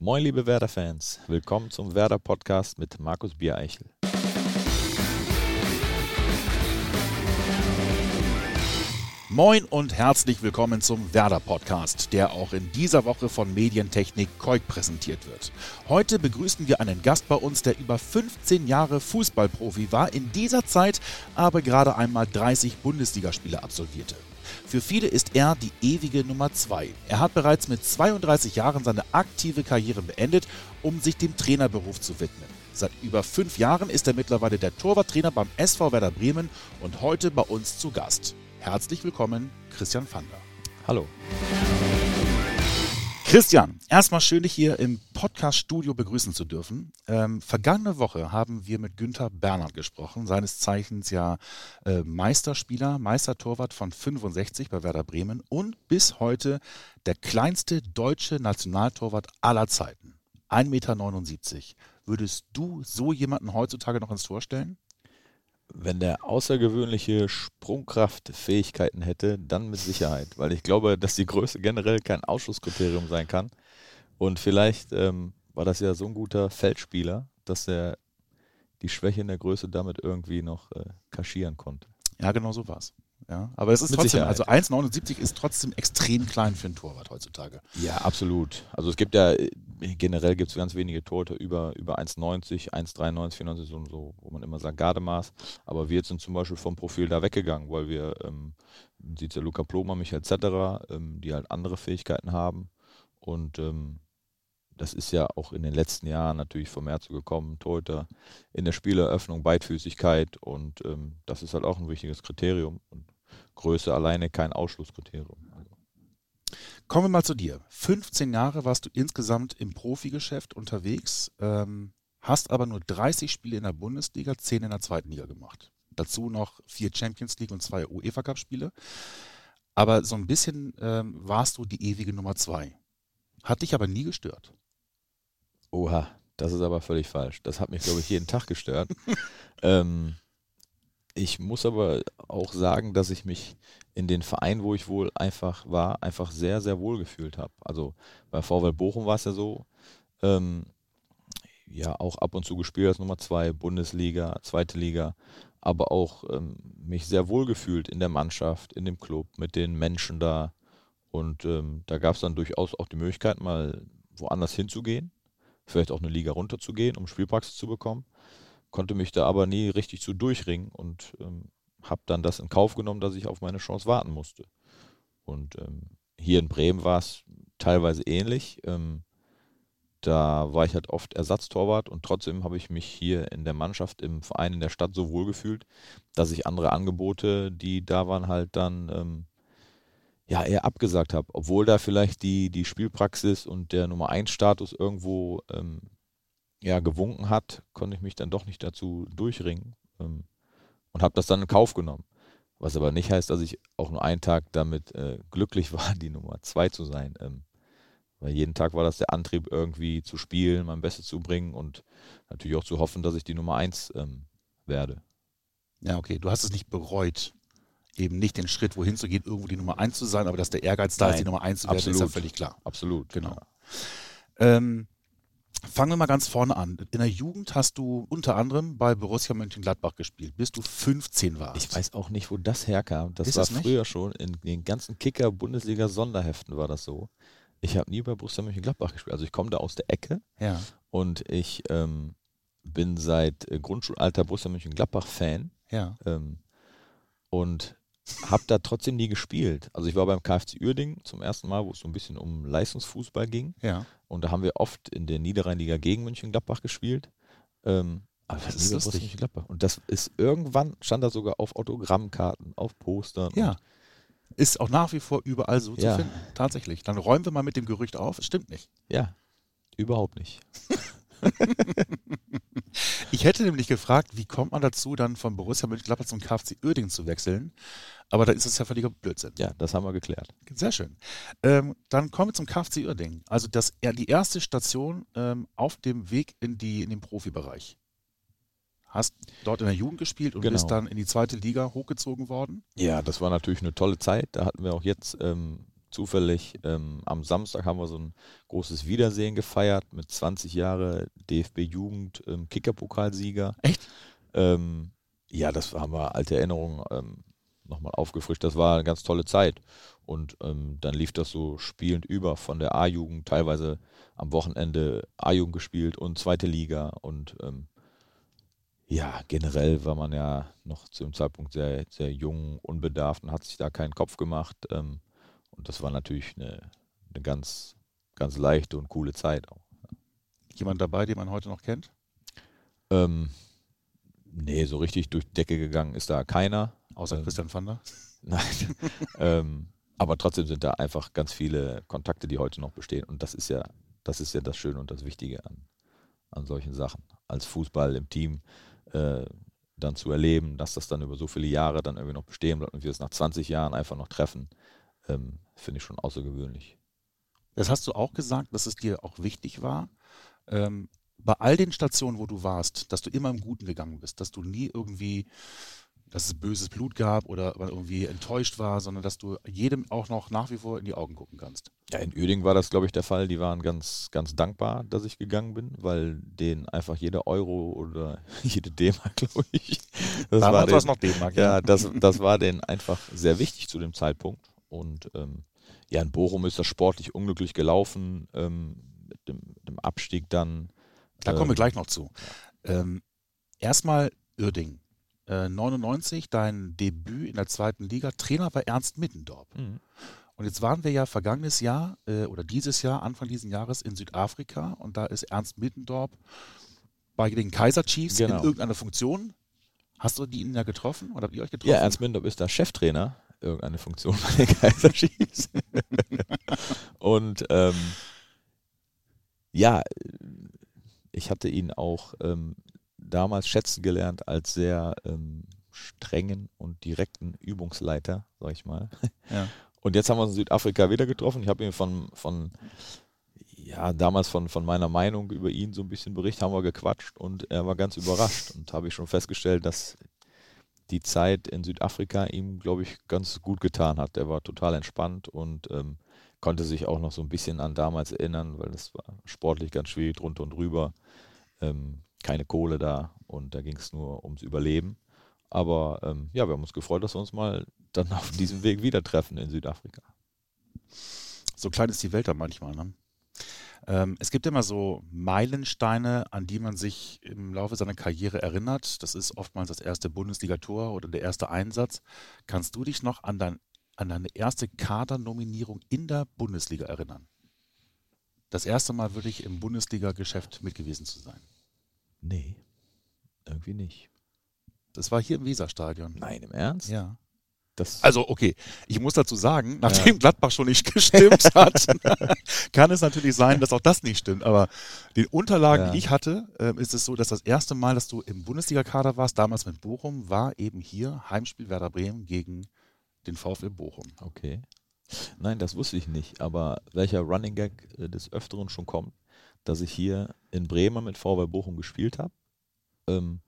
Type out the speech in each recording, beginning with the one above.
Moin, liebe Werder-Fans. Willkommen zum Werder-Podcast mit Markus Biereichel. Moin und herzlich willkommen zum Werder-Podcast, der auch in dieser Woche von Medientechnik Koik präsentiert wird. Heute begrüßen wir einen Gast bei uns, der über 15 Jahre Fußballprofi war, in dieser Zeit aber gerade einmal 30 Bundesligaspiele absolvierte. Für viele ist er die ewige Nummer 2. Er hat bereits mit 32 Jahren seine aktive Karriere beendet, um sich dem Trainerberuf zu widmen. Seit über fünf Jahren ist er mittlerweile der Torwarttrainer beim SV Werder Bremen und heute bei uns zu Gast. Herzlich willkommen, Christian Fander. Hallo. Christian, erstmal schön, dich hier im Podcast-Studio begrüßen zu dürfen. Ähm, vergangene Woche haben wir mit Günther Bernhard gesprochen, seines Zeichens ja äh, Meisterspieler, Meistertorwart von 65 bei Werder Bremen und bis heute der kleinste deutsche Nationaltorwart aller Zeiten. 1,79 Meter. Würdest du so jemanden heutzutage noch ins Tor stellen? Wenn der außergewöhnliche Sprungkraftfähigkeiten hätte, dann mit Sicherheit, weil ich glaube, dass die Größe generell kein Ausschlusskriterium sein kann. Und vielleicht ähm, war das ja so ein guter Feldspieler, dass er die Schwäche in der Größe damit irgendwie noch äh, kaschieren konnte. Ja, genau so war es. Ja, aber es ist Mit trotzdem, Sicherheit. also 1,79 ist trotzdem extrem klein für einen Torwart heutzutage. Ja, absolut. Also es gibt ja, äh, generell gibt es ganz wenige Torhüter über, über 1,90, 1,93, 94, so, so, wo man immer sagt Gardemaß. Aber wir sind zum Beispiel vom Profil da weggegangen, weil wir, ähm, sieht ja Luca Ploma, Michael Zetterer, ähm, die halt andere Fähigkeiten haben. Und ähm, das ist ja auch in den letzten Jahren natürlich vermehrt so gekommen. Torhüter in der Spieleröffnung, Beidfüßigkeit und ähm, das ist halt auch ein wichtiges Kriterium. Und Größe alleine kein Ausschlusskriterium. Kommen wir mal zu dir. 15 Jahre warst du insgesamt im Profigeschäft unterwegs, ähm, hast aber nur 30 Spiele in der Bundesliga, 10 in der zweiten Liga gemacht. Dazu noch vier Champions League und zwei UEFA Cup Spiele. Aber so ein bisschen ähm, warst du die ewige Nummer zwei. Hat dich aber nie gestört. Oha, das ist aber völlig falsch. Das hat mich, glaube ich, jeden Tag gestört. ähm, ich muss aber auch sagen, dass ich mich in den Verein, wo ich wohl einfach war, einfach sehr, sehr wohl gefühlt habe. Also bei VW Bochum war es ja so, ähm, ja, auch ab und zu gespielt als Nummer zwei, Bundesliga, zweite Liga, aber auch ähm, mich sehr wohl gefühlt in der Mannschaft, in dem Club, mit den Menschen da. Und ähm, da gab es dann durchaus auch die Möglichkeit, mal woanders hinzugehen, vielleicht auch eine Liga runterzugehen, um Spielpraxis zu bekommen konnte mich da aber nie richtig zu durchringen und ähm, habe dann das in Kauf genommen, dass ich auf meine Chance warten musste. Und ähm, hier in Bremen war es teilweise ähnlich. Ähm, da war ich halt oft Ersatztorwart und trotzdem habe ich mich hier in der Mannschaft, im Verein, in der Stadt so wohl gefühlt, dass ich andere Angebote, die da waren, halt dann ähm, ja eher abgesagt habe. Obwohl da vielleicht die, die Spielpraxis und der Nummer 1 Status irgendwo ähm, ja, gewunken hat, konnte ich mich dann doch nicht dazu durchringen ähm, und habe das dann in Kauf genommen. Was aber nicht heißt, dass ich auch nur einen Tag damit äh, glücklich war, die Nummer zwei zu sein. Ähm, weil jeden Tag war das der Antrieb, irgendwie zu spielen, mein Bestes zu bringen und natürlich auch zu hoffen, dass ich die Nummer eins ähm, werde. Ja, okay. Du hast es nicht bereut, eben nicht den Schritt, wohin zu gehen, irgendwo die Nummer eins zu sein, aber dass der Ehrgeiz da ist, Nein, die Nummer eins zu werden, ist ja absolut. völlig klar. Absolut. Genau. Ja. Ähm, fangen wir mal ganz vorne an. In der Jugend hast du unter anderem bei Borussia Mönchengladbach gespielt, bis du 15 warst. Ich weiß auch nicht, wo das herkam. Das Ist war früher schon in den ganzen Kicker-Bundesliga-Sonderheften war das so. Ich habe nie bei Borussia Mönchengladbach gespielt. Also ich komme da aus der Ecke Ja. und ich ähm, bin seit äh, Grundschulalter Borussia Mönchengladbach-Fan Ja. ähm, und habe da trotzdem nie gespielt. Also ich war beim KFC Uerdingen zum ersten Mal, wo es so ein bisschen um Leistungsfußball ging. Ja. Und da haben wir oft in der Niederrheinliga gegen Mönchengladbach gespielt. Ähm, aber Das das ist lustig. Mönchengladbach. Und das ist irgendwann, stand da sogar auf Autogrammkarten, auf Postern. Ja. Ist auch nach wie vor überall so Ja. zu finden. Tatsächlich. Dann räumen wir mal mit dem Gerücht auf. Es stimmt nicht. ja, überhaupt nicht. Ich hätte nämlich gefragt, wie kommt man dazu, dann von Borussia Mönchengladbach zum KFC Uerdingen zu wechseln? Aber da ist es ja völliger Blödsinn. Ja, das haben wir geklärt. Sehr schön. Ähm, dann kommen wir zum KFC Uerdingen. Also das, die erste Station ähm, auf dem Weg in, die, in den Profibereich. Hast dort in der Jugend gespielt und Genau. bist dann in die zweite Liga hochgezogen worden. Ja, das war natürlich eine tolle Zeit. Da hatten wir auch jetzt ähm, zufällig ähm, am Samstag haben wir so ein großes Wiedersehen gefeiert mit 20 Jahre DFB Jugend ähm, Kickerpokalsieger. Echt? Ähm, ja, das haben wir alte Erinnerungen ähm, nochmal aufgefrischt. Das war eine ganz tolle Zeit. Und ähm, dann lief das so spielend über von der A-Jugend, teilweise am Wochenende A-Jugend gespielt und zweite Liga. Und ähm, ja, generell war man ja noch zu dem Zeitpunkt sehr, sehr jung, unbedarft und hat sich da keinen Kopf gemacht. Ähm, und das war natürlich eine, eine ganz, ganz leichte und coole Zeit auch. Jemand dabei, den man heute noch kennt? Ähm, nee, so richtig durch die Decke gegangen ist da keiner. Außer Ähm, Christian Vander? Nein. ähm, aber trotzdem sind da einfach ganz viele Kontakte, die heute noch bestehen. Und das ist ja, das ist ja das Schöne und das Wichtige an, an solchen Sachen. Als Fußball im Team äh, dann zu erleben, dass das dann über so viele Jahre dann irgendwie noch bestehen bleibt und wir es nach 20 Jahren einfach noch treffen, ähm, finde ich schon außergewöhnlich. Das hast du auch gesagt, dass es dir auch wichtig war, ähm, bei all den Stationen, wo du warst, dass du immer im Guten gegangen bist, dass du nie irgendwie, dass es böses Blut gab oder irgendwie enttäuscht war, sondern dass du jedem auch noch nach wie vor in die Augen gucken kannst. Ja, in Uerdingen war das, glaube ich, der Fall. Die waren ganz, ganz dankbar, dass ich gegangen bin, weil denen einfach jeder Euro oder jede D-Mark, glaube ich, das war Damals war es noch D-Mark. Ja, das, das war denen einfach sehr wichtig zu dem Zeitpunkt. Und ähm, ja, in Bochum ist das sportlich unglücklich gelaufen, ähm, mit, dem, mit dem Abstieg dann. Da kommen wir Ähm, gleich noch zu. Ähm, erstmal Uerdingen. Äh, 99, dein Debüt in der zweiten Liga. Trainer war Ernst Mittendorf. Mhm. Und jetzt waren wir ja vergangenes Jahr äh, oder dieses Jahr, Anfang dieses Jahres in Südafrika und da ist Ernst Mittendorf bei den Kaiser Chiefs Genau. in irgendeiner Funktion. Hast du die ihn ja getroffen oder habt ihr euch getroffen? Ja, Ernst Mindorf ist da Cheftrainer, irgendeine Funktion bei den Kaiser Chiefs. Und ähm, ja, ich hatte ihn auch ähm, damals schätzen gelernt als sehr ähm, strengen und direkten Übungsleiter, sag ich mal. Ja. Und jetzt haben wir uns in Südafrika wieder getroffen. Ich habe ihn von, von ja, damals von, von meiner Meinung über ihn so ein bisschen berichtet, haben wir gequatscht und er war ganz überrascht und habe ich schon festgestellt, dass die Zeit in Südafrika ihm, glaube ich, ganz gut getan hat. Er war total entspannt und ähm, konnte sich auch noch so ein bisschen an damals erinnern, weil das war sportlich ganz schwierig drunter und drüber. Ähm, keine Kohle da und da ging es nur ums Überleben. Aber ähm, ja, wir haben uns gefreut, dass wir uns mal dann auf diesem Weg wieder treffen in Südafrika. So klein ist die Welt da manchmal. Ne? Ähm, es gibt immer so Meilensteine, an die man sich im Laufe seiner Karriere erinnert. Das ist oftmals das erste Bundesligator oder der erste Einsatz. Kannst du dich noch an, dein, an deine erste Kadernominierung in der Bundesliga erinnern? Das erste Mal wirklich im Bundesliga-Geschäft mit gewesen zu sein. Nee, irgendwie nicht. Das war hier im Weserstadion. Nein, im Ernst? Ja. Das, Also, okay, ich muss dazu sagen, nachdem Gladbach schon nicht gestimmt hat, kann es natürlich sein, dass auch das nicht stimmt. Aber den Unterlagen, Ja. die ich hatte, ähm, ist es so, dass das erste Mal, dass du im Bundesliga-Kader warst, damals mit Bochum, war eben hier Heimspiel Werder Bremen gegen den VfL Bochum. okay. Nein, das wusste ich nicht. Aber welcher Running Gag äh, des Öfteren schon kommt, dass ich hier in Bremen mit VW Bochum gespielt habe ähm,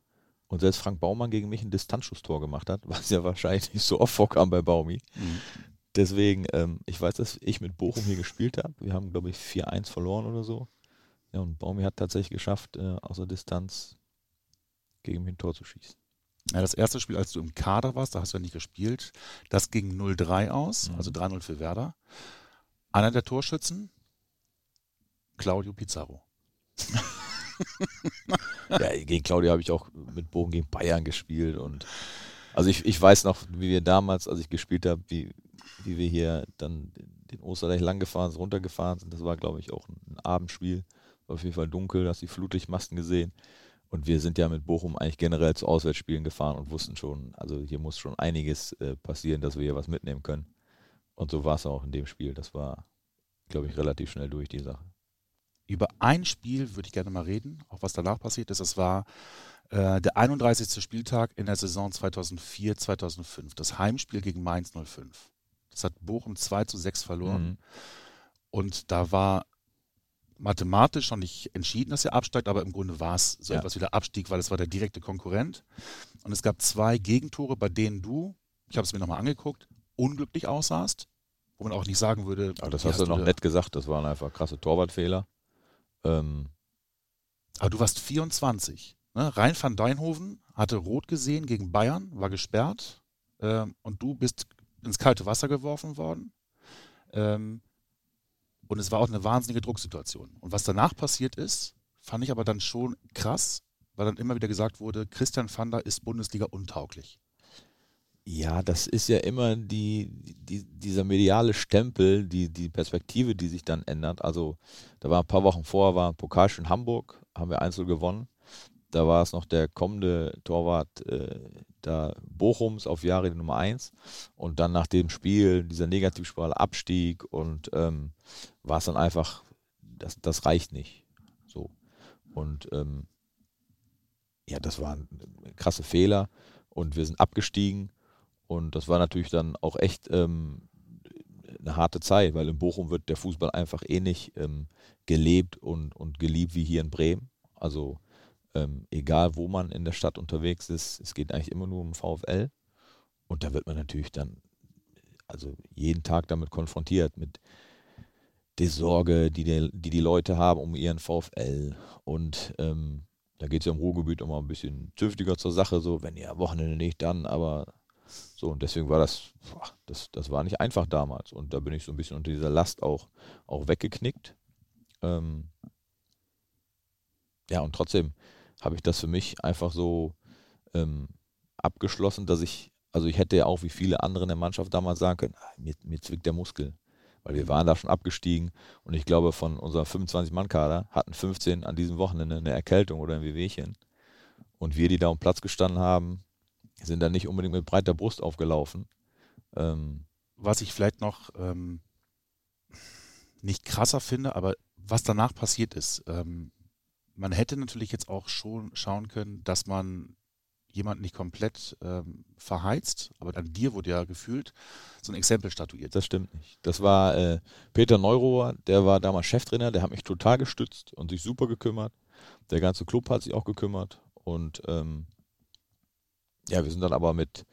und selbst Frank Baumann gegen mich ein Distanzschusstor gemacht hat, was ja wahrscheinlich nicht so oft vorkam bei Baumi. Deswegen, ähm, ich weiß, dass ich mit Bochum hier gespielt habe. Wir haben, glaube ich, 4-1 verloren oder so. Ja, und Baumi hat tatsächlich geschafft, äh, aus der Distanz gegen mich ein Tor zu schießen. Ja, das erste Spiel, als du im Kader warst, da hast du ja nicht gespielt, das ging 0-3 aus, Mhm. also 3-0 für Werder. Einer der Torschützen, Claudio Pizarro. Ja, gegen Claudia habe ich auch mit Bogen gegen Bayern gespielt und also ich, ich weiß noch, wie wir damals, als ich gespielt habe, wie, wie wir hier dann den Osterdeich lang gefahren sind, runtergefahren sind. Das war, glaube ich, auch ein Abendspiel. War auf jeden Fall dunkel, hast die Flutlichtmasten gesehen. Und wir sind ja mit Bochum eigentlich generell zu Auswärtsspielen gefahren und wussten schon, also hier muss schon einiges äh, passieren, dass wir hier was mitnehmen können. Und so war es auch in dem Spiel. Das war, glaube ich, relativ schnell durch die Sache. Über ein Spiel würde ich gerne mal reden, auch was danach passiert ist. Das war äh, der 31. Spieltag in der Saison 2004-2005, das Heimspiel gegen Mainz 05. Das hat Bochum 2 zu 6 verloren. Mhm. Und da war mathematisch noch nicht entschieden, dass er absteigt, aber im Grunde war es so Ja. etwas wie der Abstieg, weil es war der direkte Konkurrent. Und es gab zwei Gegentore, bei denen du, ich habe es mir nochmal angeguckt, unglücklich aussahst, wo man auch nicht sagen würde. Aber das hast du noch nett gesagt, das waren einfach krasse Torwartfehler. Ähm, aber du warst 24. Ne? Rein van Deinhoven hatte rot gesehen gegen Bayern, war gesperrt ähm, und du bist ins kalte Wasser geworfen worden. Ähm, und es war auch eine wahnsinnige Drucksituation. Und was danach passiert ist, fand ich aber dann schon krass, weil dann immer wieder gesagt wurde, Christian Fander ist Bundesliga untauglich. Ja, das ist ja immer die, die, dieser mediale Stempel, die, die Perspektive, die sich dann ändert. Also, da war ein paar Wochen vorher, war ein Pokalspiel in Hamburg, haben wir Einzel gewonnen. Da war es noch der kommende Torwart äh, da Bochums auf Jahre Nummer 1. Und dann nach dem Spiel, dieser Negativspirale Abstieg und ähm, war es dann einfach, das, das reicht nicht. So. Und ähm, ja, das waren krasse Fehler und wir sind abgestiegen. Und das war natürlich dann auch echt ähm, eine harte Zeit, weil in Bochum wird der Fußball einfach eh ähm, gelebt und, und geliebt wie hier in Bremen. Also ähm, egal, wo man in der Stadt unterwegs ist, es geht eigentlich immer nur um VfL. Und da wird man natürlich dann, also jeden Tag damit konfrontiert, mit der Sorge, die die, die, die Leute haben um ihren VfL. Und ähm, da geht es ja im Ruhrgebiet immer ein bisschen zünftiger zur Sache, so, wenn ihr am Wochenende nicht, dann, aber so, und deswegen war das, das, das war nicht einfach damals. Und da bin ich so ein bisschen unter dieser Last auch, auch weggeknickt. Ähm, ja, und trotzdem habe ich das für mich einfach so ähm, abgeschlossen, dass ich, also ich hätte ja auch wie viele andere in der Mannschaft damals sagen können, ah, mir, mir zwickt der Muskel. Weil wir waren da schon abgestiegen und ich glaube, von unserer 25-Mann-Kader hatten 15 an diesem Wochenende eine Erkältung oder ein Wehwehchen. Und wir, die da um Platz gestanden haben, sind da nicht unbedingt mit breiter Brust aufgelaufen. Ähm, was ich vielleicht noch ähm, nicht krasser finde, aber was danach passiert ist, ähm, man hätte natürlich jetzt auch schon schauen können, dass man jemanden nicht komplett ähm, verheizt, aber an dir wurde ja gefühlt so ein Exempel statuiert. Das stimmt nicht. Das war äh, Peter Neurohr, der war damals Cheftrainer, der hat mich total gestützt und sich super gekümmert. Der ganze Club hat sich auch gekümmert und ähm, ja, wir sind dann aber mit,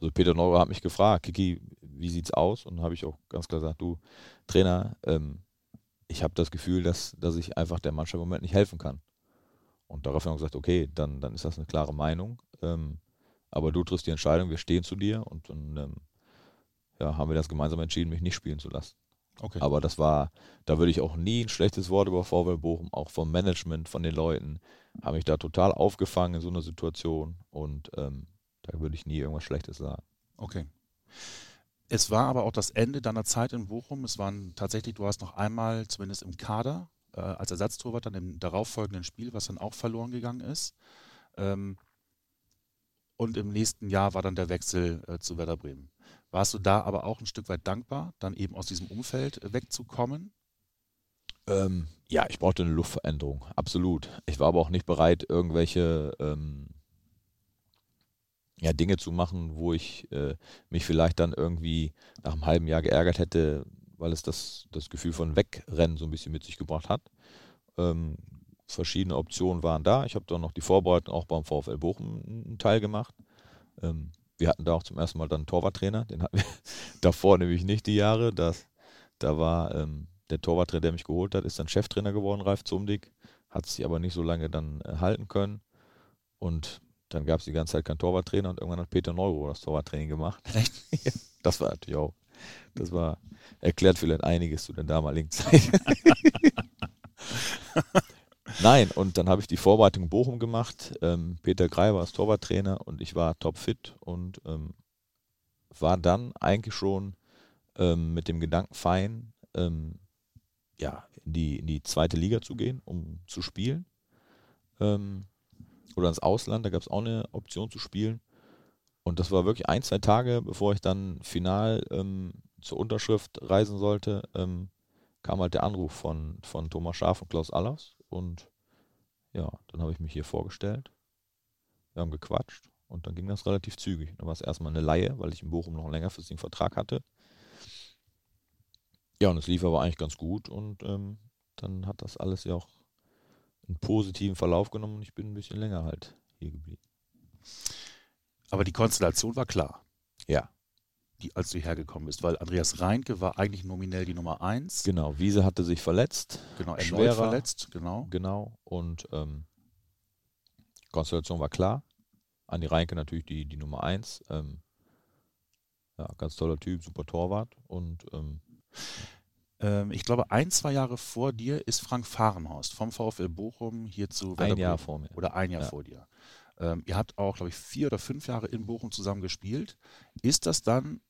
also Peter Neurohr hat mich gefragt, Kiki, wie sieht's aus? Und habe ich auch ganz klar gesagt, du Trainer, ähm, ich habe das Gefühl, dass, dass ich einfach der Mannschaft im Moment nicht helfen kann. Und daraufhin haben wir gesagt, okay, dann, dann ist das eine klare Meinung. Ähm, aber du triffst die Entscheidung, wir stehen zu dir und dann ähm, ja, haben wir das gemeinsam entschieden, mich nicht spielen zu lassen. Okay. Aber das war, da würde ich auch nie ein schlechtes Wort über VW Bochum, auch vom Management, von den Leuten, habe mich da total aufgefangen in so einer Situation und ähm, da würde ich nie irgendwas Schlechtes sagen. Okay. Es war aber auch das Ende deiner Zeit in Bochum. Es waren tatsächlich, du hast noch einmal, zumindest im Kader, äh, als Ersatztorwart dann im darauffolgenden Spiel, was dann auch verloren gegangen ist. Ähm, und im nächsten Jahr war dann der Wechsel äh, zu Werder Bremen. Warst du da aber auch ein Stück weit dankbar, dann eben aus diesem Umfeld äh, wegzukommen? Ähm, ja, ich brauchte eine Luftveränderung, absolut. Ich war aber auch nicht bereit, irgendwelche ähm, ja, Dinge zu machen, wo ich äh, mich vielleicht dann irgendwie nach einem halben Jahr geärgert hätte, weil es das, das Gefühl von Wegrennen so ein bisschen mit sich gebracht hat. Ähm, verschiedene Optionen waren da. Ich habe dann noch die Vorbereitung auch beim VfL Bochum einen Teil gemacht. Ähm, wir hatten da auch zum ersten Mal dann einen Torwarttrainer, den hatten wir davor nämlich nicht die Jahre. Das, da war ähm, der Torwarttrainer, der mich geholt hat, ist dann Cheftrainer geworden, Ralf Zumdig, hat sich aber nicht so lange dann äh, halten können. Und dann gab es die ganze Zeit keinen Torwarttrainer und irgendwann hat Peter Neuro das Torwarttraining gemacht. Echt? das war natürlich auch das war, erklärt vielleicht einiges zu der damaligen Zeit. Nein, und dann habe ich die Vorbereitung in Bochum gemacht. Ähm, Peter Grey war als Torwarttrainer und ich war topfit und ähm, war dann eigentlich schon ähm, mit dem Gedanken fein, ähm, ja, in die, in die zweite Liga zu gehen, um zu spielen. Ähm, oder ins Ausland, da gab es auch eine Option zu spielen. Und das war wirklich ein, zwei Tage, bevor ich dann final ähm, zur Unterschrift reisen sollte, ähm, kam halt der Anruf von, von Thomas Schaaf und Klaus Allers. Und ja, dann habe ich mich hier vorgestellt. Wir haben gequatscht und dann ging das relativ zügig. Dann war es erstmal eine Laie, weil ich in Bochum noch einen längerfristigen Vertrag hatte. Ja, und es lief aber eigentlich ganz gut und ähm, dann hat das alles ja auch einen positiven Verlauf genommen und ich bin ein bisschen länger halt hier geblieben. Aber die Konstellation war klar. Ja. die, als du hergekommen bist? Weil Andreas Reinke war eigentlich nominell die Nummer 1. Genau, Wiese hatte sich verletzt. Genau, erneut verletzt, genau. Genau. Und ähm, Konstellation war klar. Andi Reinke natürlich die, die Nummer 1. Ähm, ja, ganz toller Typ, super Torwart. Und Ähm, ich glaube, ein, zwei Jahre vor dir ist Frank Fahrenhorst vom VfL Bochum hier zu Werder ein Jahr Bremen. vor mir. Oder ein Jahr Ja. vor dir. Ähm, ihr habt auch, glaube ich, vier oder fünf Jahre in Bochum zusammen gespielt. Ist das dann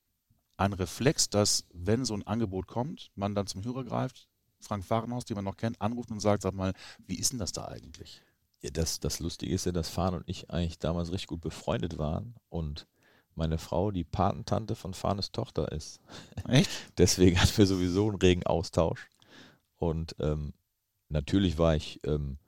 ein Reflex, dass, wenn so ein Angebot kommt, man dann zum Hörer greift, Frank Fahrenhorst, den man noch kennt, anruft und sagt, sag mal, wie ist denn das da eigentlich? Ja, das, das Lustige ist ja, dass Fahn und ich eigentlich damals richtig gut befreundet waren und meine Frau die Patentante von Fahnes Tochter ist. Echt? Deswegen hatten wir sowieso einen regen Austausch. Und ähm, natürlich war ich, ähm,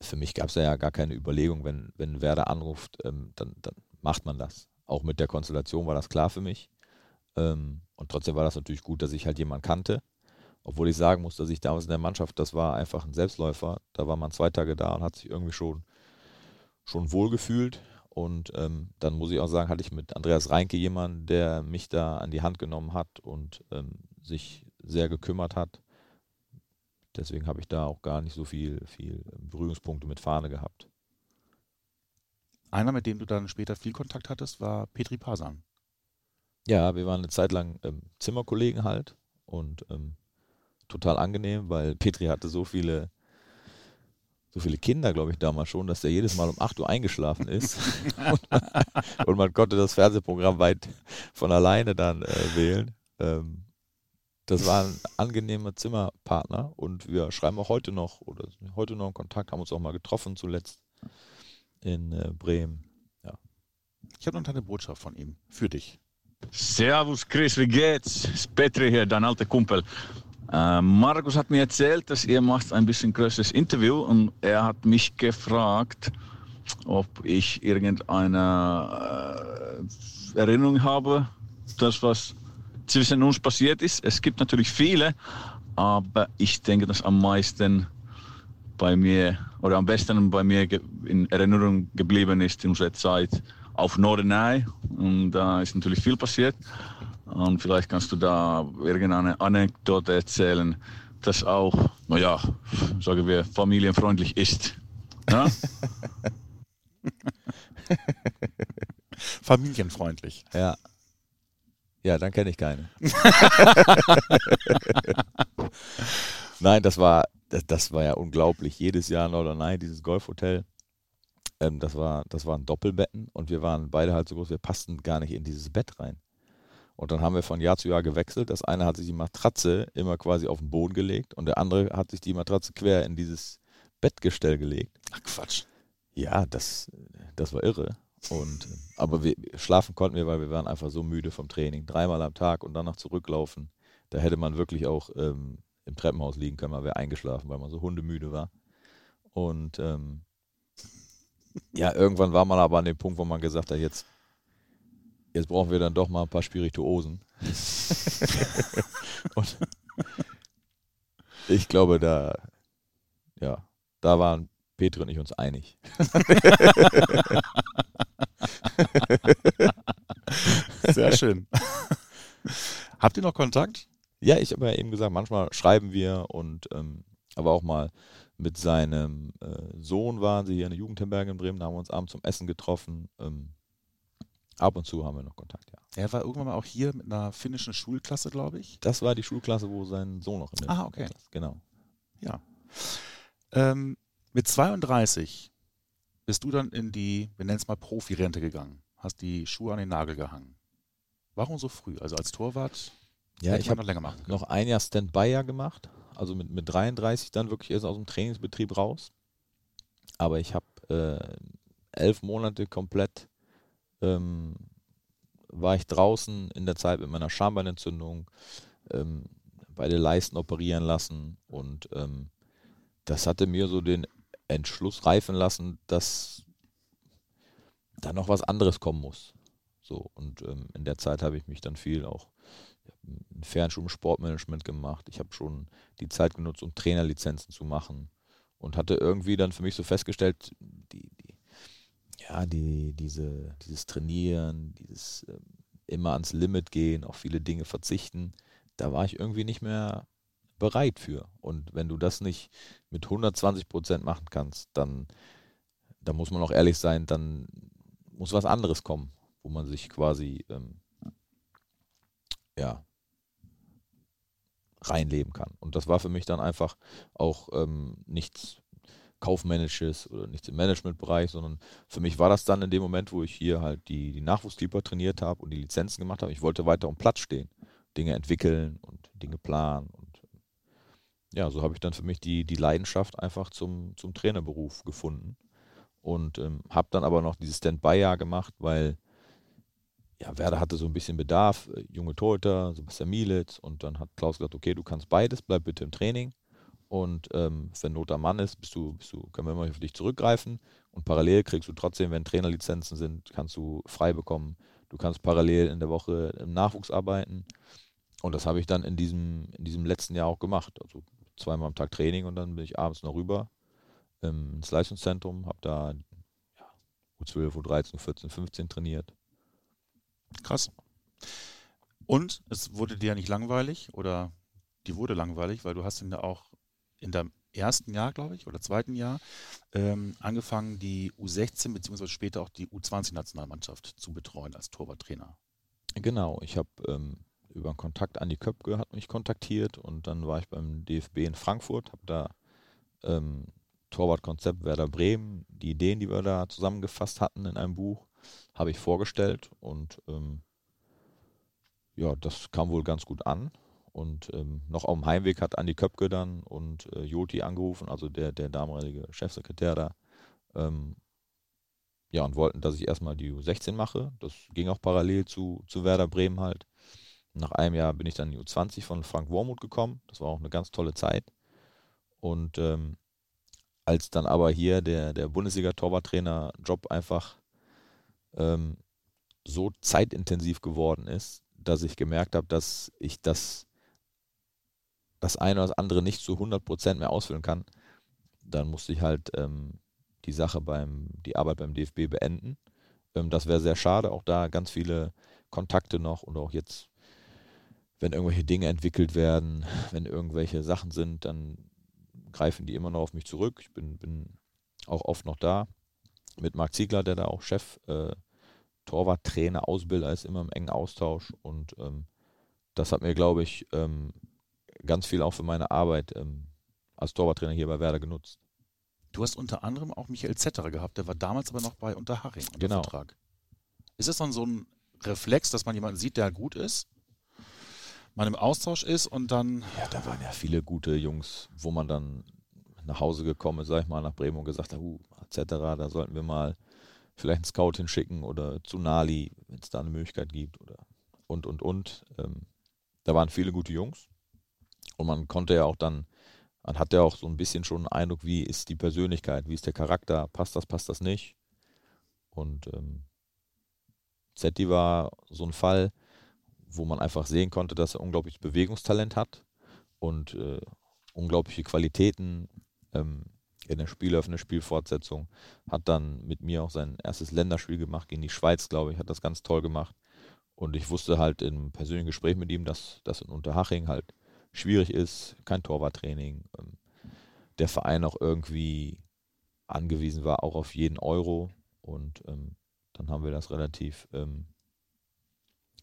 für mich gab es ja gar keine Überlegung, wenn, wenn Werder anruft, ähm, dann, dann macht man das. Auch mit der Konstellation war das klar für mich. Ähm, und trotzdem war das natürlich gut, dass ich halt jemanden kannte. Obwohl ich sagen muss, dass ich damals in der Mannschaft, das war einfach ein Selbstläufer. Da war man zwei Tage da und hat sich irgendwie schon, schon wohl gefühlt. Und ähm, dann muss ich auch sagen, hatte ich mit Andreas Reinke jemanden, der mich da an die Hand genommen hat und ähm, sich sehr gekümmert hat. Deswegen habe ich da auch gar nicht so viel, viel Berührungspunkte mit Fahne gehabt. Einer, mit dem du dann später viel Kontakt hattest, war Petri Pasan. Ja, wir waren eine Zeit lang ähm, Zimmerkollegen halt und ähm, total angenehm, weil Petri hatte so viele, so viele Kinder, glaube ich, damals schon, dass der jedes Mal um 8 Uhr eingeschlafen ist. und, man, und man konnte das Fernsehprogramm weit von alleine dann äh, wählen. Ähm, das war ein angenehmer Zimmerpartner und wir schreiben auch heute noch oder heute noch in Kontakt, haben uns auch mal getroffen zuletzt in äh, Bremen. Ich habe noch eine Botschaft von ihm für dich. Servus Chris, wie geht's? Ist Petri hier, dein alter Kumpel. Äh, Markus hat mir erzählt, dass ihr macht ein bisschen größeres Interview und er hat mich gefragt, ob ich irgendeine äh, Erinnerung habe, das was zwischen uns passiert ist. Es gibt natürlich viele, aber ich denke, dass am meisten bei mir oder am besten bei mir in Erinnerung geblieben ist in unserer Zeit auf Norderney. Und da ist natürlich viel passiert. Und vielleicht kannst du da irgendeine Anekdote erzählen, das auch, naja, sagen wir, familienfreundlich ist. Ja? Familienfreundlich. Ja. Ja, dann kenne ich keine. Nein, das war, das, das war ja unglaublich. Jedes Jahr Norderney, dieses Golfhotel. Ähm, das, war, das waren Doppelbetten und wir waren beide halt so groß, wir passten gar nicht in dieses Bett rein. Und dann haben wir von Jahr zu Jahr gewechselt. Das eine hat sich die Matratze immer quasi auf den Boden gelegt und der andere hat sich die Matratze quer in dieses Bettgestell gelegt. Ach Quatsch. Ja, das, das war irre. Und, aber wir, schlafen konnten wir, weil wir waren einfach so müde vom Training. Dreimal am Tag und dann noch zurücklaufen. Da hätte man wirklich auch ähm, im Treppenhaus liegen können, man wäre eingeschlafen, weil man so hundemüde war. Und ähm, ja, irgendwann war man aber an dem Punkt, wo man gesagt hat, jetzt, jetzt brauchen wir dann doch mal ein paar Spirituosen. und ich glaube, da, ja, da waren Petri und ich uns einig. Sehr schön. Habt ihr noch Kontakt? Ja, ich habe ja eben gesagt, manchmal schreiben wir und ähm, aber auch mal mit seinem äh, Sohn waren sie hier in der Jugendherberge in Bremen, da haben wir uns abends zum Essen getroffen. Ähm, ab und zu haben wir noch Kontakt, ja. Er war irgendwann mal auch hier mit einer finnischen Schulklasse, glaube ich. Das war die Schulklasse, wo sein Sohn noch in der Ah, okay. Klasse- Genau. Ja. Ähm, mit 32 bist du dann in die, wir nennen es mal Profi-Rente gegangen. Hast die Schuhe an den Nagel gehangen. Warum so früh? Also als Torwart Ja, ich habe noch länger machen können. noch ein Jahr Standby-Jahr gemacht, also mit, mit 33 dann wirklich erst aus dem Trainingsbetrieb raus. Aber ich habe äh, elf Monate komplett ähm, war ich draußen in der Zeit mit meiner Schambeinentzündung, ähm, beide Leisten operieren lassen und ähm, das hatte mir so den Entschluss reifen lassen, dass da noch was anderes kommen muss. So und ähm, in der Zeit habe ich mich dann viel auch ein Fernschul im Sportmanagement gemacht. Ich habe schon die Zeit genutzt, um Trainerlizenzen zu machen und hatte irgendwie dann für mich so festgestellt, die, die, ja, die, diese, dieses Trainieren, dieses ähm, immer ans Limit gehen, auf viele Dinge verzichten, da war ich irgendwie nicht mehr bereit für. Und wenn du das nicht mit 120 Prozent machen kannst, dann, da muss man auch ehrlich sein, dann muss was anderes kommen, wo man sich quasi ähm, ja, reinleben kann. Und das war für mich dann einfach auch ähm, nichts Kaufmännisches oder nichts im Managementbereich, sondern für mich war das dann in dem Moment, wo ich hier halt die, die Nachwuchskeeper trainiert habe und die Lizenzen gemacht habe. Ich wollte weiter um Platz stehen, Dinge entwickeln und Dinge planen. Und ja, so habe ich dann für mich die, die Leidenschaft einfach zum, zum Trainerberuf gefunden. Und ähm, habe dann aber noch dieses Stand-by-Jahr gemacht, weil ja, Werder hatte so ein bisschen Bedarf, äh, junge Torhüter, Sebastian Mielitz und dann hat Klaus gesagt, okay, du kannst beides, bleib bitte im Training und ähm, wenn Not am Mann ist, bist du, bist du, können wir immer auf dich zurückgreifen und parallel kriegst du trotzdem, wenn Trainerlizenzen sind, kannst du frei bekommen. Du kannst parallel in der Woche im Nachwuchs arbeiten und das habe ich dann in diesem, in diesem letzten Jahr auch gemacht. Also zweimal am Tag Training und dann bin ich abends noch rüber ähm, ins Leistungszentrum, habe da ja, U12, U13, U14, 15 trainiert Krass. Und es wurde dir ja nicht langweilig oder die wurde langweilig, weil du hast ja auch in deinem ersten Jahr, glaube ich, oder zweiten Jahr ähm, angefangen, die U16 beziehungsweise später auch die U20-Nationalmannschaft zu betreuen als Torwarttrainer. Genau, ich habe ähm, über einen Kontakt Andi Köpke hat mich kontaktiert und dann war ich beim DFB in Frankfurt, habe da ähm, Torwartkonzept Werder Bremen, die Ideen, die wir da zusammengefasst hatten in einem Buch, habe ich vorgestellt und ähm, ja, das kam wohl ganz gut an. Und ähm, noch auf dem Heimweg hat Andi Köpke dann und äh, Joti angerufen, also der, der damalige Chefsekretär da, ähm, ja, und wollten, dass ich erstmal die U16 mache. Das ging auch parallel zu, zu Werder Bremen halt. Nach einem Jahr bin ich dann in die U20 von Frank Wormuth gekommen. Das war auch eine ganz tolle Zeit. Und ähm, als dann aber hier der, der Bundesliga-Torwarttrainer-Job einfach ähm, so zeitintensiv geworden ist, dass ich gemerkt habe, dass ich das, das eine oder das andere nicht zu 100% mehr ausfüllen kann, dann musste ich halt ähm, die Sache beim, die Arbeit beim DFB beenden. Ähm, das wäre sehr schade, auch da ganz viele Kontakte noch und auch jetzt, wenn irgendwelche Dinge entwickelt werden, wenn irgendwelche Sachen sind, dann greifen die immer noch auf mich zurück. Ich bin, bin auch oft noch da mit Marc Ziegler, der da auch Chef, äh, Torwarttrainer, Ausbilder ist, immer im engen Austausch. Und ähm, das hat mir, glaube ich, ähm, ganz viel auch für meine Arbeit ähm, als Torwarttrainer hier bei Werder genutzt. Du hast unter anderem auch Michael Zetterer gehabt, der war damals aber noch bei Unterhaching unter genau. Vertrag. Ist es dann so ein Reflex, dass man jemanden sieht, der gut ist? Man im Austausch ist und dann. Ja, da waren ja viele gute Jungs, wo man dann nach Hause gekommen ist, sag ich mal, nach Bremen und gesagt hat, uh, etc., da sollten wir mal vielleicht einen Scout hinschicken oder zu Nali, wenn es da eine Möglichkeit gibt oder und und und. Ähm, da waren viele gute Jungs und man konnte ja auch dann, man hatte ja auch so ein bisschen schon einen Eindruck, wie ist die Persönlichkeit, wie ist der Charakter, passt das, passt das nicht. Und ähm, Zetti war so ein Fall, wo man einfach sehen konnte, dass er unglaubliches Bewegungstalent hat und äh, unglaubliche Qualitäten ähm, in der Spielöffnung, Spielfortsetzung, hat dann mit mir auch sein erstes Länderspiel gemacht gegen die Schweiz, glaube ich, hat das ganz toll gemacht. Und ich wusste halt im persönlichen Gespräch mit ihm, dass das in Unterhaching halt schwierig ist, kein Torwarttraining. Ähm, der Verein auch irgendwie angewiesen war, auch auf jeden Euro. Und ähm, dann haben wir das relativ ähm,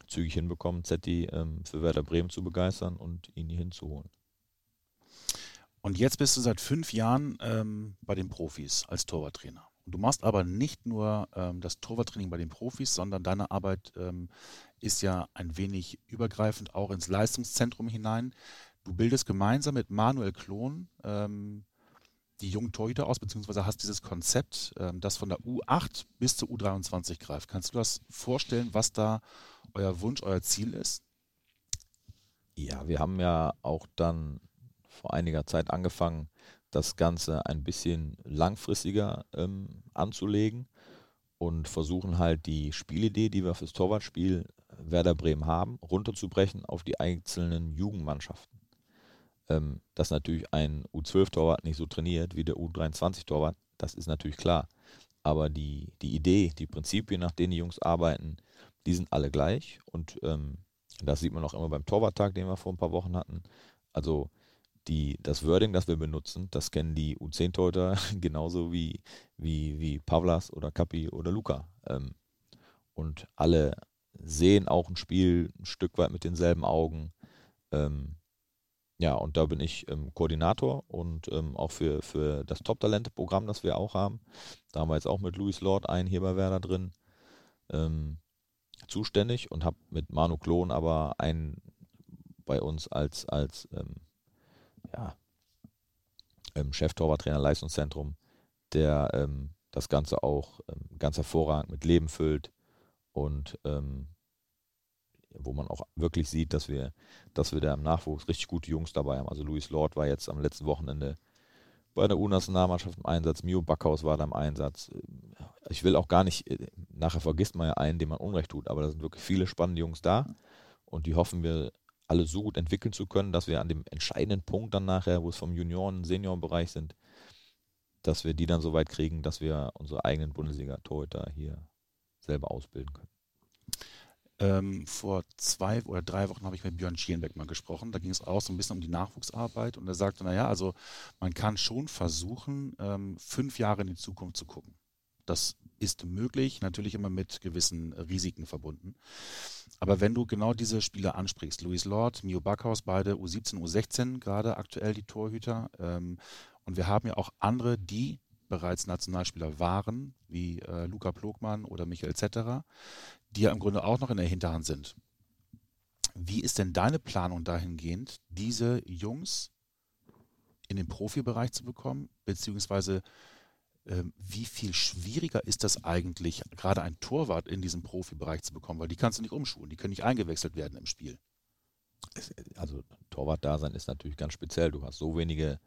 zügig hinbekommen, Zetti ähm, für Werder Bremen zu begeistern und ihn hier hinzuholen. Und jetzt bist du seit fünf Jahren ähm, bei den Profis als Torwarttrainer. Du machst aber nicht nur ähm, das Torwarttraining bei den Profis, sondern deine Arbeit ähm, ist ja ein wenig übergreifend auch ins Leistungszentrum hinein. Du bildest gemeinsam mit Manuel Klon ähm, die jungen Torhüter aus, beziehungsweise hast dieses Konzept, ähm, das von der U8 bis zur U23 greift. Kannst du das vorstellen, was da euer Wunsch, euer Ziel ist? Ja, wir haben ja auch dann vor einiger Zeit angefangen, das Ganze ein bisschen langfristiger ähm, anzulegen und versuchen halt die Spielidee, die wir fürs Torwartspiel Werder Bremen haben, runterzubrechen auf die einzelnen Jugendmannschaften. Ähm, dass natürlich ein U12-Torwart nicht so trainiert wie der U23-Torwart, das ist natürlich klar. aber die, die Idee, die Prinzipien, nach denen die Jungs arbeiten, die sind alle gleich. Und ähm, das sieht man auch immer beim Torwarttag, den wir vor ein paar Wochen hatten. Also die, das Wording, das wir benutzen, das kennen die U10-Torhüter genauso wie, wie, wie Pavlas oder Kapi oder Luca. Ähm, und alle sehen auch ein Spiel ein Stück weit mit denselben Augen. Ähm, ja, und da bin ich ähm, Koordinator und ähm, auch für, für das Top-Talente-Programm, das wir auch haben. Da haben wir jetzt auch mit Louis Lord einen hier bei Werder drin ähm, zuständig und habe mit Manu Klon aber einen bei uns als, als ähm, ja, ähm, Chef-Torwarttrainer Leistungszentrum, der ähm, das Ganze auch ganz hervorragend mit Leben füllt und wo man auch wirklich sieht, dass wir, dass wir da im Nachwuchs richtig gute Jungs dabei haben. Also Louis Lord war jetzt am letzten Wochenende bei der U-Nationalmannschaft im Einsatz, Mio Backhaus war da im Einsatz. Ich will auch gar nicht, äh, nachher vergisst man ja einen, dem man Unrecht tut, aber da sind wirklich viele spannende Jungs da und die hoffen wir alle so gut entwickeln zu können, dass wir an dem entscheidenden Punkt dann nachher, wo es vom Junioren-, Seniorenbereich sind, dass wir die dann so weit kriegen, dass wir unsere eigenen Bundesliga-Torhüter hier selber ausbilden können. Ähm, vor zwei oder drei Wochen habe ich mit Björn Schierenbeck mal gesprochen. Da ging es auch so ein bisschen um die Nachwuchsarbeit und er sagte, naja, also man kann schon versuchen, ähm, fünf Jahre in die Zukunft zu gucken. Das ist möglich, natürlich immer mit gewissen Risiken verbunden. Aber wenn du genau diese Spieler ansprichst, Louis Lord, Mio Backhaus, beide U17, U16, gerade aktuell die Torhüter, ähm, und wir haben ja auch andere, die bereits Nationalspieler waren, wie äh, Luca Plogmann oder Michael Zetterer, die ja im Grunde auch noch in der Hinterhand sind. Wie ist denn deine Planung dahingehend, diese Jungs in den Profibereich zu bekommen, beziehungsweise wie viel schwieriger ist das eigentlich, gerade ein Torwart in diesem Profibereich zu bekommen, weil die kannst du nicht umschulen, die können nicht eingewechselt werden im Spiel. Also Torwart-Dasein ist natürlich ganz speziell. Du hast so wenige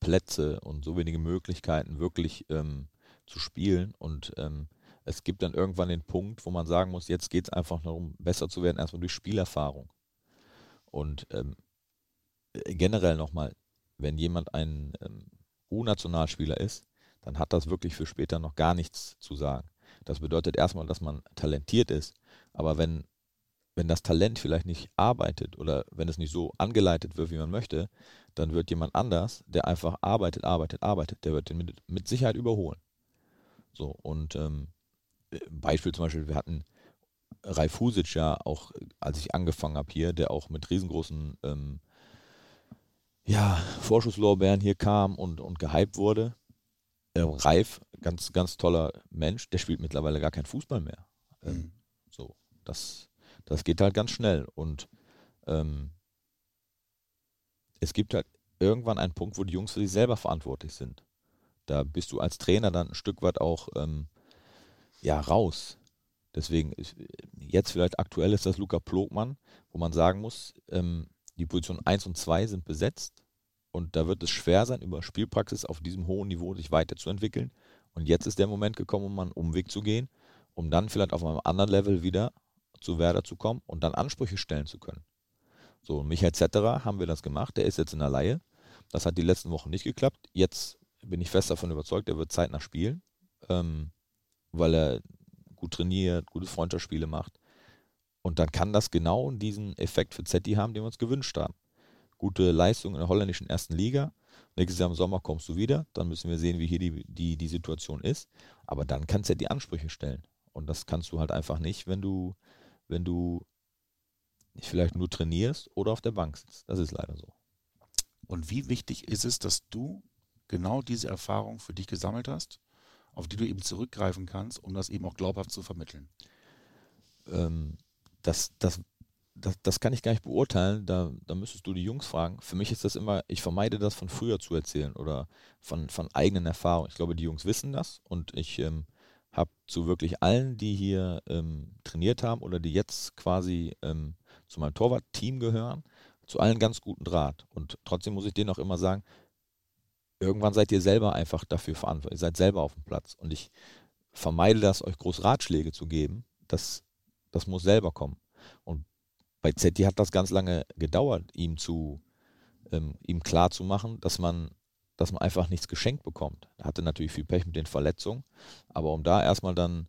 Plätze und so wenige Möglichkeiten, wirklich ähm, zu spielen. Und ähm, es gibt dann irgendwann den Punkt, wo man sagen muss, jetzt geht es einfach darum, besser zu werden, erstmal durch Spielerfahrung. Und ähm, generell nochmal, wenn jemand ein ähm, U-Nationalspieler ist, dann hat das wirklich für später noch gar nichts zu sagen. Das bedeutet erstmal, dass man talentiert ist. Aber wenn wenn das Talent vielleicht nicht arbeitet oder wenn es nicht so angeleitet wird, wie man möchte, dann wird jemand anders, der einfach arbeitet, arbeitet, arbeitet, der wird den mit, mit Sicherheit überholen. So, und ähm, Beispiel zum Beispiel, wir hatten Ralf Husic ja auch, als ich angefangen habe hier, der auch mit riesengroßen ähm, ja, Vorschusslorbeeren hier kam und, und gehypt wurde. Äh, Ralf, ganz, ganz toller Mensch, der spielt mittlerweile gar keinen Fußball mehr. Ähm, mhm. So, das das geht halt ganz schnell. Und ähm, es gibt halt irgendwann einen Punkt, wo die Jungs für sich selber verantwortlich sind. Da bist du als Trainer dann ein Stück weit auch ähm, ja, raus. Deswegen, ist, jetzt vielleicht aktuell ist das Luca Plogmann, wo man sagen muss, ähm, die Position 1 und 2 sind besetzt und da wird es schwer sein, über Spielpraxis auf diesem hohen Niveau sich weiterzuentwickeln. Und jetzt ist der Moment gekommen, um einen Umweg zu gehen, um dann vielleicht auf einem anderen Level wieder zu Werder zu kommen und dann Ansprüche stellen zu können. So, Michael Zetterer haben wir das gemacht, der ist jetzt in der Laie. Das hat die letzten Wochen nicht geklappt. Jetzt bin ich fest davon überzeugt, er wird zeitnah spielen, ähm, weil er gut trainiert, gute Freundschaftsspiele macht. Und dann kann das genau diesen Effekt für Zetti haben, den wir uns gewünscht haben. Gute Leistung in der holländischen ersten Liga. Nächstes Jahr im Sommer kommst du wieder. Dann müssen wir sehen, wie hier die, die, die Situation ist. Aber dann kannst du ja die Ansprüche stellen. Und das kannst du halt einfach nicht, wenn du wenn du vielleicht nur trainierst oder auf der Bank sitzt. Das ist leider so. Und wie wichtig ist es, dass du genau diese Erfahrung für dich gesammelt hast, auf die du eben zurückgreifen kannst, um das eben auch glaubhaft zu vermitteln? Ähm, das, das, das, das kann ich gar nicht beurteilen, da, da müsstest du die Jungs fragen. Für mich ist das immer, ich vermeide das von früher zu erzählen oder von, von eigenen Erfahrungen. Ich glaube, die Jungs wissen das und ich ähm, habe zu wirklich allen, die hier ähm, trainiert haben oder die jetzt quasi ähm, zu meinem Torwart-Team gehören, zu allen ganz guten Draht. Und trotzdem muss ich denen auch immer sagen, irgendwann seid ihr selber einfach dafür verantwortlich. Ihr seid selber auf dem Platz. Und ich vermeide das, euch groß Ratschläge zu geben. Das, das muss selber kommen. Und bei Zetti hat das ganz lange gedauert, ihm zu, ähm, ihm klar dass man dass man einfach nichts geschenkt bekommt. Er hatte natürlich viel Pech mit den Verletzungen, aber um da erstmal dann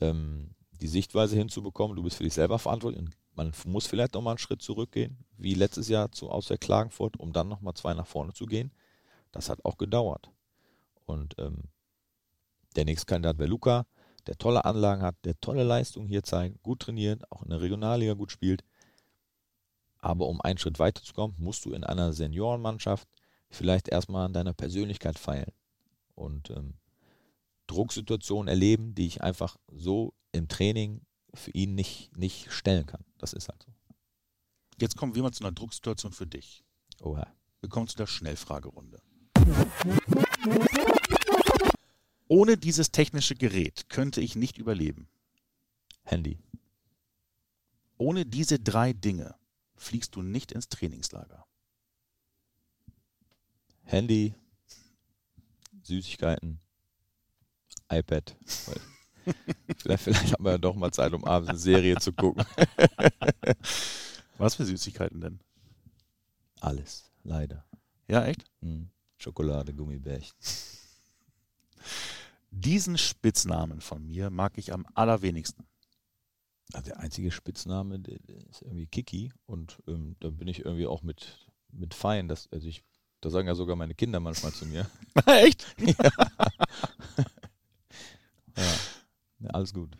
ähm, die Sichtweise hinzubekommen, du bist für dich selber verantwortlich und man muss vielleicht nochmal einen Schritt zurückgehen, wie letztes Jahr zu, aus der Klagenfurt, um dann nochmal zwei nach vorne zu gehen. Das hat auch gedauert. Und ähm, der nächste Kandidat wäre Luca, der tolle Anlagen hat, der tolle Leistungen hier zeigt, gut trainiert, auch in der Regionalliga gut spielt. Aber um einen Schritt weiterzukommen, musst du in einer Seniorenmannschaft vielleicht erstmal an deiner Persönlichkeit feilen und ähm, Drucksituationen erleben, die ich einfach so im Training für ihn nicht, nicht stellen kann. Das ist halt so. Jetzt kommen wir mal zu einer Drucksituation für dich. Oha. Wir kommen zu der Schnellfragerunde. Ohne dieses technische Gerät könnte ich nicht überleben. Handy. Ohne diese drei Dinge fliegst du nicht ins Trainingslager. Handy, Süßigkeiten, iPad. vielleicht, vielleicht haben wir ja doch mal Zeit, um abends eine Serie zu gucken. Was für Süßigkeiten denn? Alles, leider. Ja, echt? Hm. Schokolade, Gummibärchen. Diesen Spitznamen von mir mag ich am allerwenigsten. Also der einzige Spitzname der, der ist irgendwie Kiki und ähm, da bin ich irgendwie auch mit, mit fein. Dass, also ich, da sagen ja sogar meine Kinder manchmal zu mir. echt? ja. ja. Alles gut.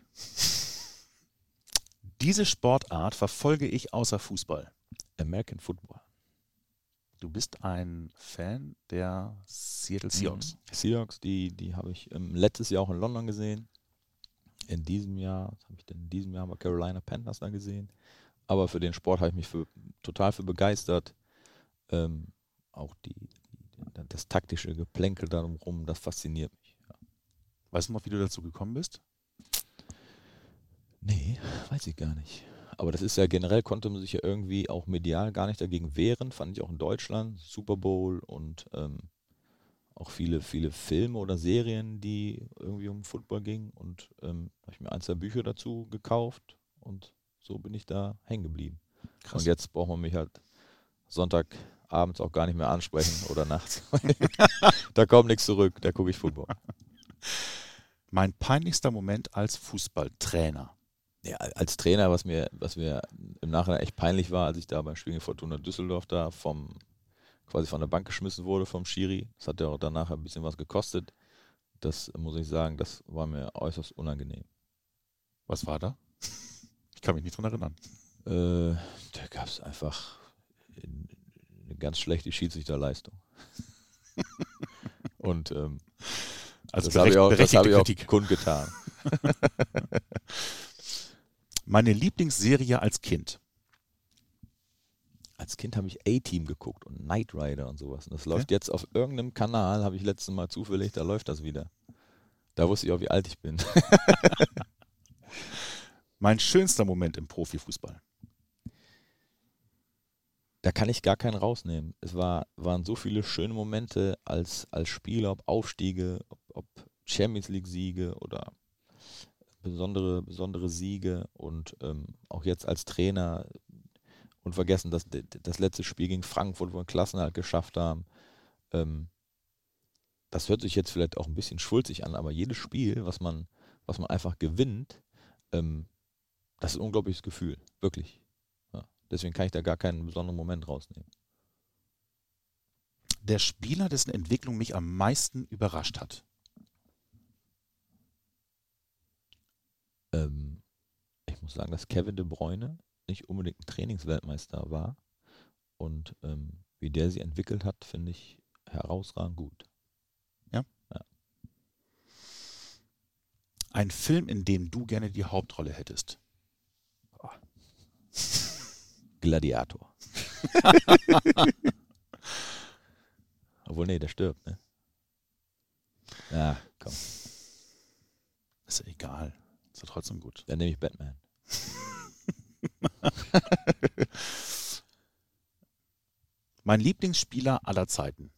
Diese Sportart verfolge ich außer Fußball. American Football. Du bist ein Fan der Seattle Seahawks. Mhm. Seahawks, die, die habe ich ähm, letztes Jahr auch in London gesehen. In diesem Jahr, was habe ich denn in diesem Jahr wir Carolina Panthers da gesehen. Aber für den Sport habe ich mich für, total für begeistert. Ähm, auch die, die, das taktische Geplänkel darum rum, das fasziniert mich. Ja. Weißt du noch, wie du dazu gekommen bist? Nee, weiß ich gar nicht. Aber das ist ja generell, konnte man sich ja irgendwie auch medial gar nicht dagegen wehren, fand ich auch in Deutschland. Super Bowl und ähm, auch viele, viele Filme oder Serien, die irgendwie um Football gingen. Und ähm, habe ich mir ein, zwei Bücher dazu gekauft und so bin ich da hängen geblieben. Und jetzt braucht man mich halt Sonntagabends auch gar nicht mehr ansprechen oder nachts. da kommt nichts zurück, da gucke ich Football. Mein peinlichster Moment als Fußballtrainer. Ja, als Trainer, was mir, was mir im Nachhinein echt peinlich war, als ich da beim Spiel in Fortuna Düsseldorf da vom quasi von der Bank geschmissen wurde vom Schiri. Das hat ja auch danach ein bisschen was gekostet. Das muss ich sagen, das war mir äußerst unangenehm. Was war da? Ich kann mich nicht dran erinnern. Äh, da gab es einfach eine ganz schlechte Schiedsrichterleistung. Und ähm, also das habe ich auch, das hab ich auch kundgetan. Meine Lieblingsserie als Kind. Als Kind habe ich A-Team geguckt und Knight Rider und sowas. Und das läuft okay. jetzt auf irgendeinem Kanal, habe ich letztes Mal zufällig, da läuft das wieder. Da wusste ich auch, wie alt ich bin. mein schönster Moment im Profifußball. Da kann ich gar keinen rausnehmen. Es war, waren so viele schöne Momente als, als Spieler, ob Aufstiege, ob, ob Champions League-Siege oder besondere, besondere Siege und ähm, auch jetzt als Trainer und vergessen, dass das letzte Spiel gegen Frankfurt, wo wir einen Klassenhalt geschafft haben. Ähm, das hört sich jetzt vielleicht auch ein bisschen schulzig an, aber jedes Spiel, was man, was man einfach gewinnt, ähm, das ist ein unglaubliches Gefühl, wirklich. Ja, deswegen kann ich da gar keinen besonderen Moment rausnehmen. Der Spieler, dessen Entwicklung mich am meisten überrascht hat. Ähm, ich muss sagen, dass Kevin de Bruyne nicht unbedingt ein Trainingsweltmeister war. Und ähm, wie der sie entwickelt hat, finde ich herausragend gut. Ja? ja. Ein Film, in dem du gerne die Hauptrolle hättest. Oh. Gladiator. Obwohl, nee, der stirbt, ne? Ja, komm. Ist ja egal. Ist ja trotzdem gut. Dann nehme ich Batman. mein Lieblingsspieler aller Zeiten.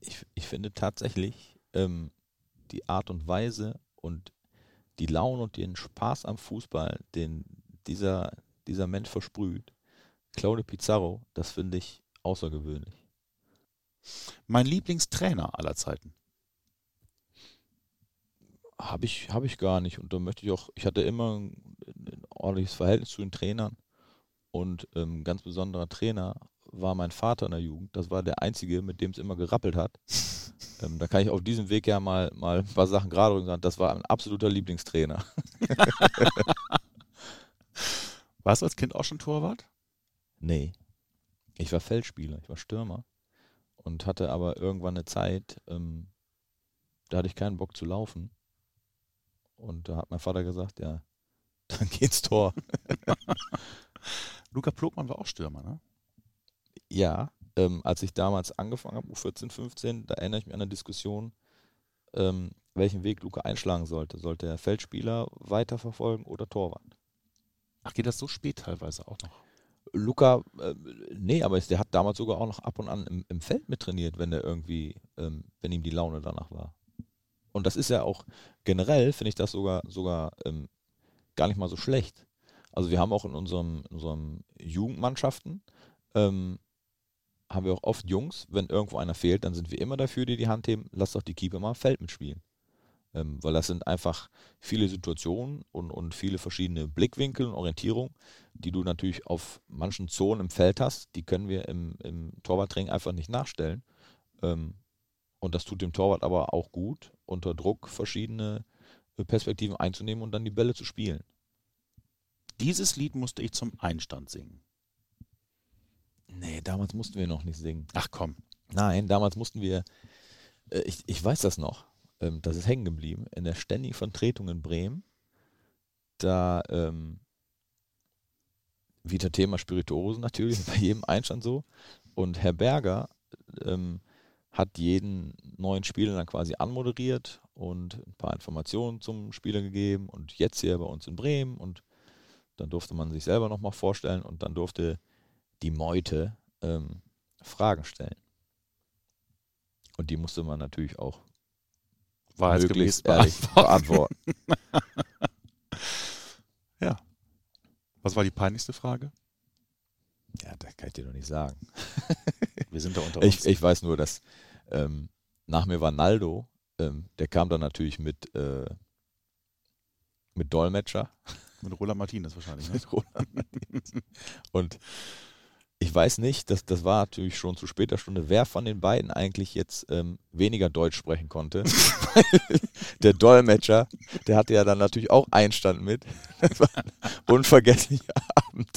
Ich, ich finde tatsächlich ähm, die Art und Weise und die Laune und den Spaß am Fußball, den dieser, dieser Mensch versprüht, Claudio Pizarro, das finde ich außergewöhnlich. Mein Lieblingstrainer aller Zeiten. Habe ich, hab ich gar nicht. Und da möchte ich auch, ich hatte immer ordentliches Verhältnis zu den Trainern. Und ähm, ganz besonderer Trainer war mein Vater in der Jugend. Das war der einzige, mit dem es immer gerappelt hat. ähm, da kann ich auf diesem Weg ja mal, mal ein paar Sachen gerade rücken sagen. Das war ein absoluter Lieblingstrainer. Warst du als Kind auch schon Torwart? Nee. Ich war Feldspieler, ich war Stürmer und hatte aber irgendwann eine Zeit, ähm, da hatte ich keinen Bock zu laufen. Und da hat mein Vater gesagt, ja, dann geht's Tor. Luca Plogmann war auch Stürmer, ne? Ja, ähm, als ich damals angefangen habe, U14, 15, da erinnere ich mich an eine Diskussion, ähm, welchen Weg Luca einschlagen sollte. Sollte er Feldspieler weiterverfolgen oder Torwart? Ach, geht das so spät teilweise auch noch? Luca, äh, nee, aber der hat damals sogar auch noch ab und an im, im Feld mittrainiert, wenn er irgendwie, ähm, wenn ihm die Laune danach war. Und das ist ja auch generell, finde ich das sogar, sogar ähm, gar nicht mal so schlecht. Also wir haben auch in unserem, in unserem Jugendmannschaften, ähm, haben wir auch oft Jungs, wenn irgendwo einer fehlt, dann sind wir immer dafür, die die Hand heben, lass doch die Keeper mal Feld mitspielen. Ähm, weil das sind einfach viele Situationen und, und viele verschiedene Blickwinkel und Orientierungen, die du natürlich auf manchen Zonen im Feld hast. Die können wir im, im Torwarttraining einfach nicht nachstellen. Ähm, und das tut dem Torwart aber auch gut, unter Druck verschiedene Perspektiven einzunehmen und dann die Bälle zu spielen. Dieses Lied musste ich zum Einstand singen. Nee, damals mussten wir noch nicht singen. Ach komm. Nein, damals mussten wir, äh, ich, ich weiß das noch, ähm, das ist hängen geblieben, in der ständigen Vertretung in Bremen, da ähm, wieder Thema Spirituosen natürlich, bei jedem Einstand so. Und Herr Berger ähm, hat jeden neuen Spieler dann quasi anmoderiert und ein paar Informationen zum Spieler gegeben und jetzt hier bei uns in Bremen und dann durfte man sich selber nochmal vorstellen und dann durfte die Meute ähm, Fragen stellen. Und die musste man natürlich auch Wahrheitsgemäß ehrlich beantworten. ja. Was war die peinlichste Frage? Ja, das kann ich dir doch nicht sagen. Wir sind da unter uns. Ich, ich weiß nur, dass ähm, nach mir war Naldo, ähm, der kam dann natürlich mit, äh, mit Dolmetscher. Mit Roland Martinez wahrscheinlich. Ne? mit Roland Martinez. Und ich weiß nicht, das, das war natürlich schon zu später Stunde, wer von den beiden eigentlich jetzt ähm, weniger Deutsch sprechen konnte. der Dolmetscher, der hatte ja dann natürlich auch Einstand mit. Das war ein unvergesslicher Abend.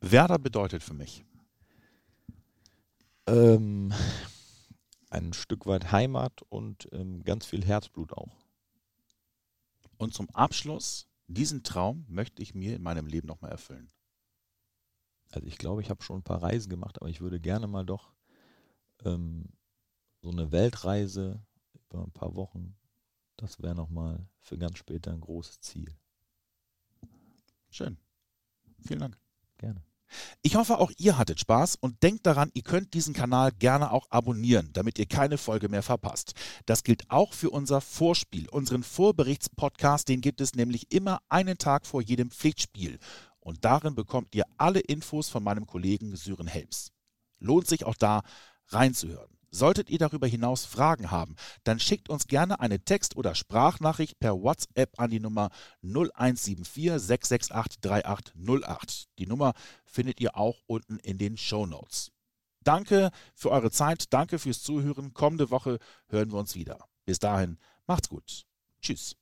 Werder bedeutet für mich? Ähm, ein Stück weit Heimat und ähm, ganz viel Herzblut auch. Und zum Abschluss diesen Traum möchte ich mir in meinem Leben nochmal erfüllen. Also ich glaube, ich habe schon ein paar Reisen gemacht, aber ich würde gerne mal doch ähm, so eine Weltreise über ein paar Wochen, das wäre nochmal für ganz später ein großes Ziel. Schön. Vielen Dank. Gerne. Ich hoffe, auch ihr hattet Spaß und denkt daran, ihr könnt diesen Kanal gerne auch abonnieren, damit ihr keine Folge mehr verpasst. Das gilt auch für unser Vorspiel, unseren Vorberichtspodcast, den gibt es nämlich immer einen Tag vor jedem Pflichtspiel. Und darin bekommt ihr alle Infos von meinem Kollegen Sören Helms. Lohnt sich auch da reinzuhören. Solltet ihr darüber hinaus Fragen haben, dann schickt uns gerne eine Text- oder Sprachnachricht per WhatsApp an die Nummer 0174 668 3808. Die Nummer findet ihr auch unten in den Show Notes. Danke für eure Zeit, danke fürs Zuhören. Kommende Woche hören wir uns wieder. Bis dahin, macht's gut. Tschüss.